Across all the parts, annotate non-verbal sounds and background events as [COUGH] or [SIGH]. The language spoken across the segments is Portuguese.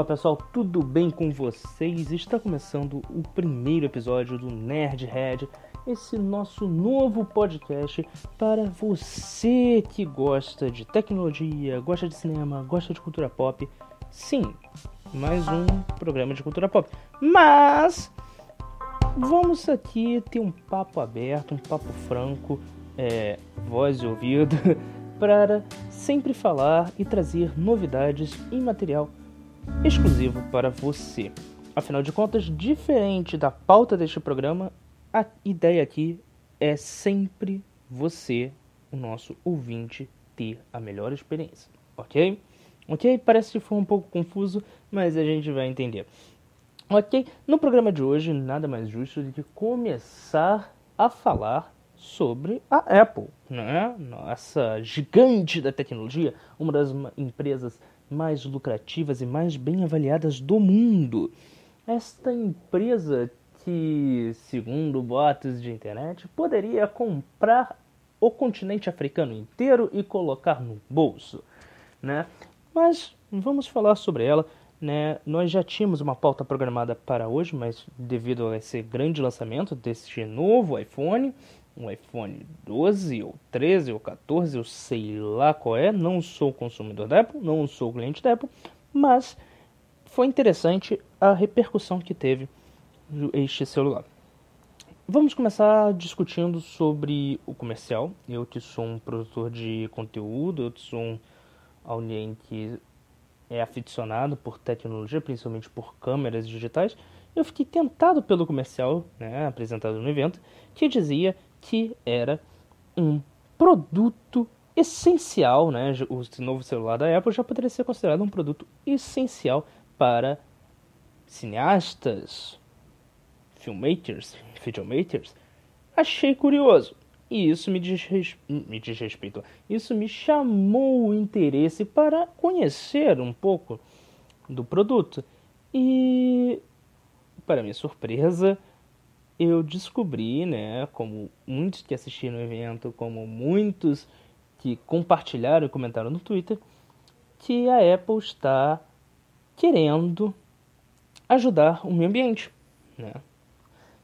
Olá pessoal, tudo bem com vocês? Está começando o primeiro episódio do Nerdhead, esse nosso novo podcast para você que gosta de tecnologia, gosta de cinema, gosta de cultura pop. Sim, mais um programa de cultura pop. Mas vamos aqui ter um papo aberto, um papo franco, é, voz e ouvido, [LAUGHS] para sempre falar e trazer novidades em material exclusivo para você. Afinal de contas, diferente da pauta deste programa, a ideia aqui é sempre você, o nosso ouvinte, ter a melhor experiência, ok? Ok? Parece que foi um pouco confuso, mas a gente vai entender. Ok? No programa de hoje, nada mais justo do que começar a falar sobre a Apple, né? Nossa gigante da tecnologia, uma das empresas mais lucrativas e mais bem avaliadas do mundo. Esta empresa que, segundo boatos de internet, poderia comprar o continente africano inteiro e colocar no bolso, né? Mas vamos falar sobre ela, né? Nós já tínhamos uma pauta programada para hoje, mas devido a esse grande lançamento deste novo iPhone, um iPhone 12 ou 13 ou 14, eu sei lá qual é, não sou consumidor da Apple, não sou cliente da Apple, mas foi interessante a repercussão que teve este celular. Vamos começar discutindo sobre o comercial. Eu que sou um produtor de conteúdo, eu que sou um alguém que é aficionado por tecnologia, principalmente por câmeras digitais, eu fiquei tentado pelo comercial né, apresentado no evento, que dizia que era um produto essencial, né? O novo celular da Apple já poderia ser considerado um produto essencial para cineastas, filmmakers, videomakers. Achei curioso. E isso me diz, me. Isso me chamou o interesse para conhecer um pouco do produto. E, para minha surpresa, eu descobri, né, como muitos que assistiram o evento, como muitos que compartilharam e comentaram no Twitter, que a Apple está querendo ajudar o meio ambiente, né?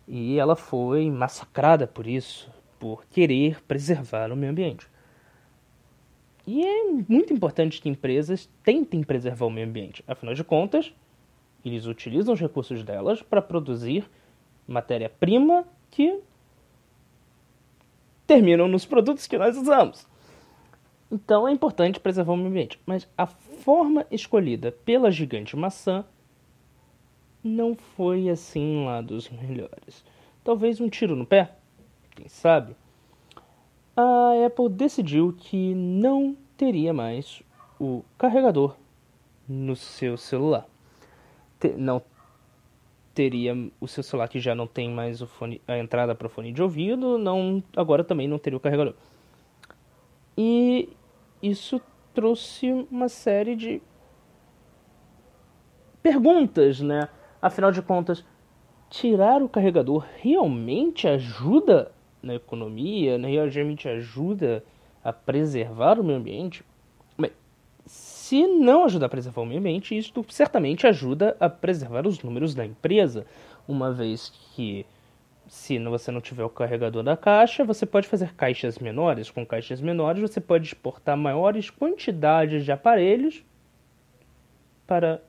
E ela foi massacrada por isso, por querer preservar o meio ambiente. E é muito importante que empresas tentem preservar o meio ambiente. Afinal de contas, eles utilizam os recursos delas para produzir matéria-prima que terminam nos produtos que nós usamos. Então é importante preservar o meio ambiente. Mas a forma escolhida pela gigante maçã não foi assim lá dos melhores. Talvez um tiro no pé, quem sabe? A Apple decidiu que não teria mais o carregador no seu celular. Não teria o seu celular que já não tem mais fone, a entrada para o fone de ouvido, não, agora também não teria o carregador. E isso trouxe uma série de perguntas, né? Afinal de contas, tirar o carregador realmente ajuda na economia, né? realmente ajuda a preservar o meio ambiente? Se não ajudar a preservar o meio ambiente, isso certamente ajuda a preservar os números da empresa, uma vez que se você não tiver o carregador da caixa, você pode fazer caixas menores. Com caixas menores, você pode exportar maiores quantidades de aparelhos para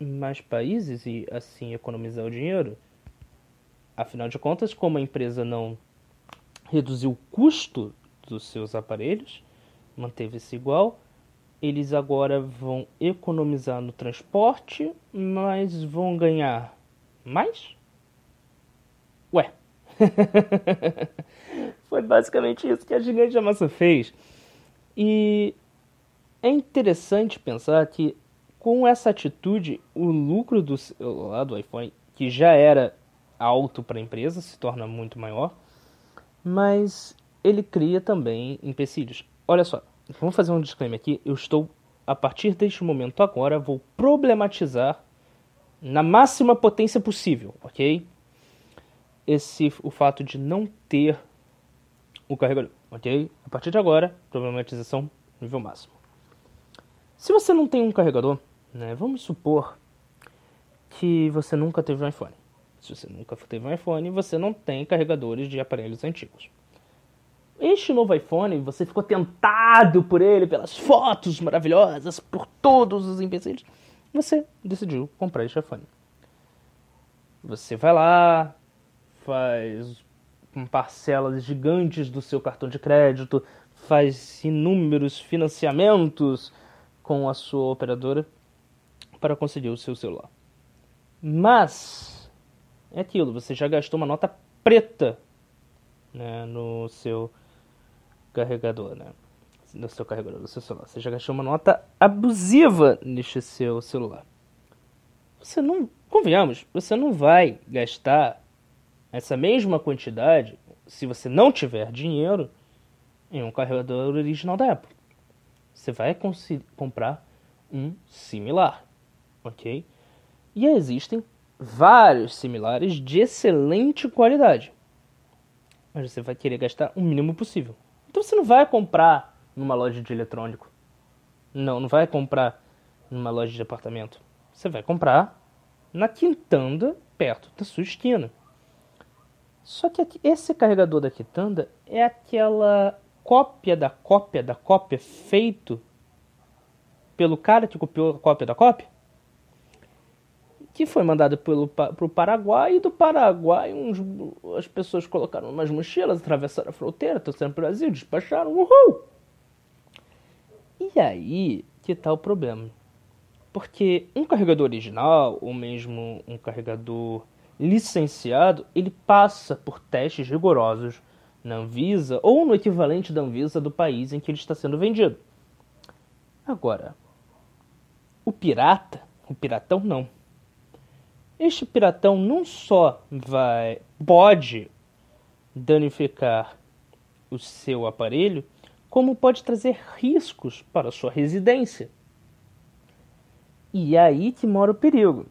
mais países e assim economizar o dinheiro. Afinal de contas, como a empresa não reduziu o custo dos seus aparelhos, manteve-se igual, eles agora vão economizar no transporte, mas vão ganhar mais? Ué. [LAUGHS] Foi basicamente isso que a gigante da massa fez. E é interessante pensar que com essa atitude, o lucro do celular do iPhone, que já era alto para a empresa, se torna muito maior, mas ele cria também empecilhos. Olha só, Vamos fazer um disclaimer aqui. Eu estou, a partir deste momento agora, vou problematizar na máxima potência possível, ok? Esse, o fato de não ter o carregador, ok? A partir de agora, problematização nível máximo. Se você não tem um carregador, né, vamos supor que você nunca teve um iPhone. Se você nunca teve um iPhone, você não tem carregadores de aparelhos antigos. Este novo iPhone, você ficou tentado por ele, pelas fotos maravilhosas, por todos os empecilhos. Você decidiu comprar este iPhone. Você vai lá, faz parcelas gigantes do seu cartão de crédito, faz inúmeros financiamentos com a sua operadora para conseguir o seu celular. Mas é aquilo, você já gastou uma nota preta né, no seu carregador, né? No seu carregador, no seu celular. Você já gastou uma nota abusiva neste seu celular. Você não, convenhamos, você não vai gastar essa mesma quantidade se você não tiver dinheiro em um carregador original da Apple. Você vai comprar um similar, ok? E existem vários similares de excelente qualidade. Mas você vai querer gastar o mínimo possível. Então você não vai comprar numa loja de eletrônico. Não, não vai comprar numa loja de apartamento. Você vai comprar na quintanda perto da sua esquina. Só que esse carregador da quitanda é aquela cópia da cópia da cópia feito pelo cara que copiou a cópia da cópia, que foi mandado pelo pro Paraguai e do Paraguai uns, as pessoas colocaram umas mochilas, atravessaram a fronteira, trouxeram para o Brasil, despacharam, uhul! E aí que está o problema. Porque um carregador original, ou mesmo um carregador licenciado, ele passa por testes rigorosos na Anvisa ou no equivalente da Anvisa do país em que ele está sendo vendido. Agora, o pirata, o piratão não. Este piratão não só vai pode danificar o seu aparelho, como pode trazer riscos para sua residência. E é aí que mora o perigo.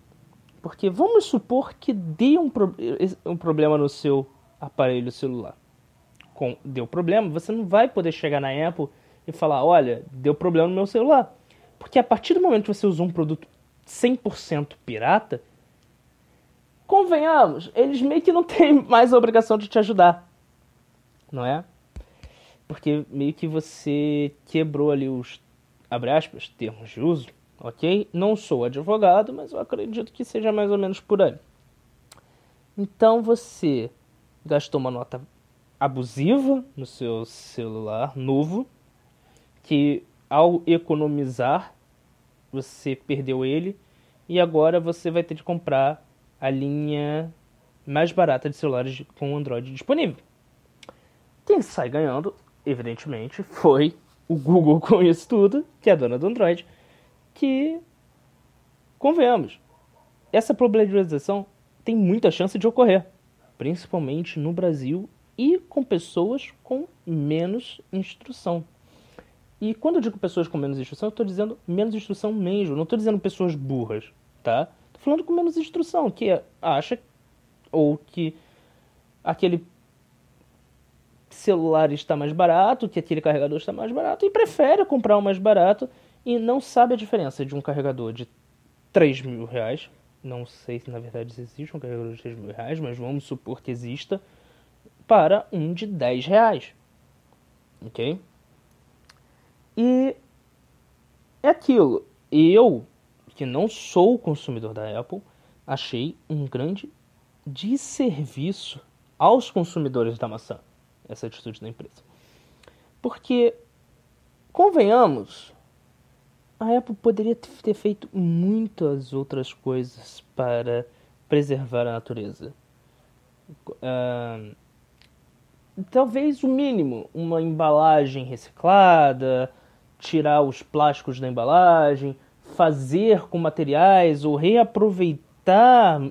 Porque vamos supor que dê um, pro um problema no seu aparelho celular com, deu problema, você não vai poder chegar na Apple e falar, olha, deu problema no meu celular. Porque a partir do momento que você usou um produto 100% pirata, convenhamos, eles meio que não têm [LAUGHS] mais a obrigação de te ajudar. Não é? Porque meio que você quebrou ali os, abre aspas, termos de uso, ok? Não sou advogado, mas eu acredito que seja mais ou menos por aí. Então você gastou uma nota abusiva no seu celular novo, que ao economizar você perdeu ele e agora você vai ter de comprar a linha mais barata de celulares com Android disponível. Quem sai ganhando, evidentemente, foi o Google com isso tudo, que é a dona do Android, que, convenhamos, essa probabilização tem muita chance de ocorrer, principalmente no Brasil e com pessoas com menos instrução. E quando eu digo pessoas com menos instrução, eu estou dizendo menos instrução mesmo, não estou dizendo pessoas burras, tá? Falando com menos instrução, que acha ou que aquele celular está mais barato, que aquele carregador está mais barato e prefere comprar o mais barato e não sabe a diferença de um carregador de 3 mil reais. Não sei se na verdade existe um carregador de 3 mil reais, mas vamos supor que exista para um de 10 reais. Ok? E é aquilo. Eu, que não sou consumidor da Apple, achei um grande desserviço aos consumidores da maçã essa atitude da empresa. Porque, convenhamos, a Apple poderia ter feito muitas outras coisas para preservar a natureza. Uh, talvez o mínimo, uma embalagem reciclada, tirar os plásticos da embalagem, fazer com materiais ou reaproveitar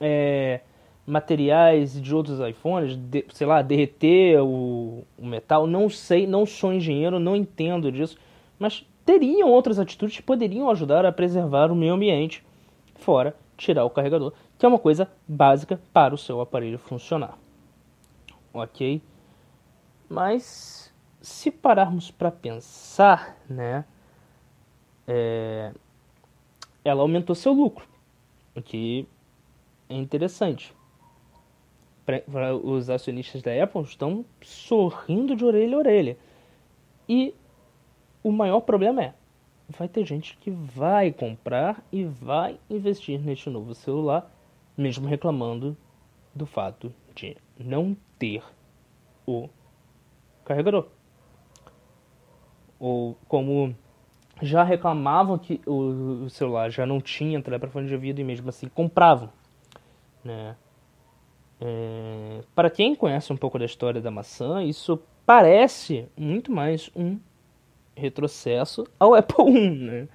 é, materiais de outros iPhones, de, sei lá, derreter o, o, metal, não sei, não sou engenheiro, não entendo disso, mas teriam outras atitudes que poderiam ajudar a preservar o meio ambiente, fora tirar o carregador, que é uma coisa básica para o seu aparelho funcionar ok? Mas se pararmos para pensar, né, é, ela aumentou seu lucro, O que é interessante. Pra, os acionistas da Apple estão sorrindo de orelha a orelha. E o maior problema é: vai ter gente que vai comprar e vai investir neste novo celular, mesmo reclamando do fato de não ter o carregador. Ou como já reclamavam que o, celular já não tinha telefone de ouvido e mesmo assim compravam. Né? É, para quem conhece um pouco da história da maçã, isso parece muito mais um retrocesso ao [LAUGHS] Apple I. Né?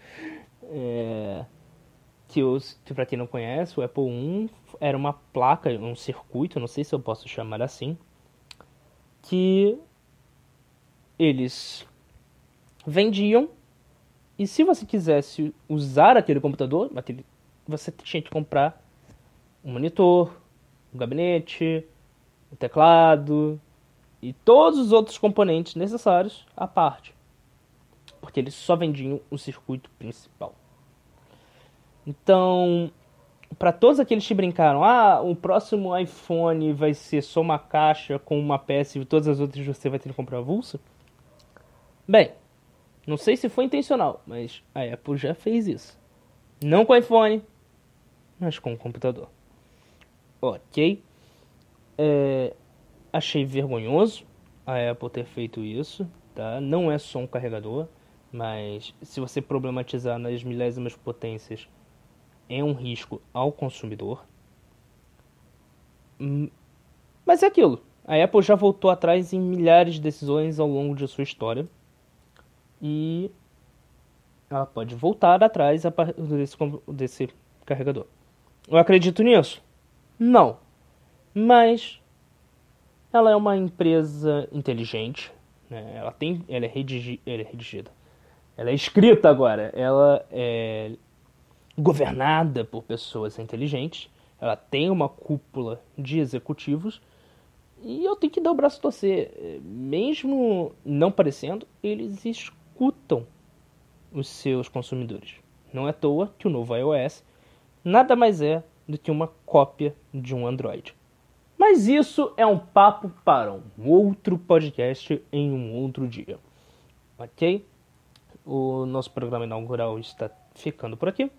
É, que, que para quem não conhece, o Apple I era uma placa, um circuito, não sei se eu posso chamar assim, que eles vendiam e se você quisesse usar aquele computador, aquele, você tinha que comprar um monitor, um gabinete, um teclado e todos os outros componentes necessários à parte. Porque eles só vendiam o circuito principal. Então, para todos aqueles que brincaram, ah, o próximo iPhone vai ser só uma caixa com uma peça e todas as outras você vai ter que comprar avulsa. Bem, não sei se foi intencional, mas a Apple já fez isso. Não com iPhone, mas com o computador. Ok. É, achei vergonhoso a Apple ter feito isso, tá? Não é só um carregador, mas se você problematizar nas milésimas potências, é um risco ao consumidor. Hum, mas é aquilo. A Apple já voltou atrás em milhares de decisões ao longo de sua história e ela pode voltar atrás desse, desse carregador. Eu acredito nisso? Não. Mas ela é uma empresa inteligente. Né? Ela, tem, ela, é redigi, ela é redigida. Ela é escrita agora. Ela é governada por pessoas inteligentes. Ela tem uma cúpula de executivos. E eu tenho que dar o braço a torcer. Mesmo não parecendo, eles escutam os seus consumidores. Não é à toa que o novo iOS nada mais é do que uma cópia de um Android. Mas isso é um papo para um outro podcast em um outro dia. Ok? O nosso programa inaugural está ficando por aqui.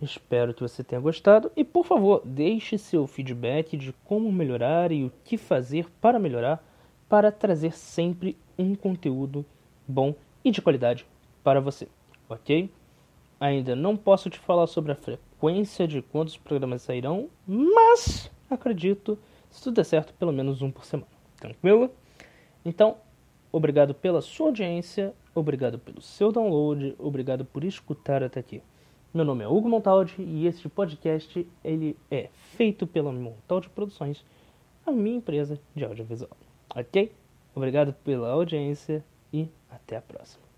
Espero que você tenha gostado e, por favor, deixe seu feedback de como melhorar e o que fazer para melhorar para trazer sempre um conteúdo bom e de qualidade para você, ok? Ainda não posso te falar sobre a frequência de quantos programas sairão, mas acredito, se tudo der certo, pelo menos um por semana. Tranquilo? Então, obrigado pela sua audiência, obrigado pelo seu download, obrigado por escutar até aqui. Meu nome é Hugo Montaldi e este podcast ele é feito pela Montaldi Produções, a minha empresa de audiovisual. Ok? Obrigado pela audiência e até a próxima.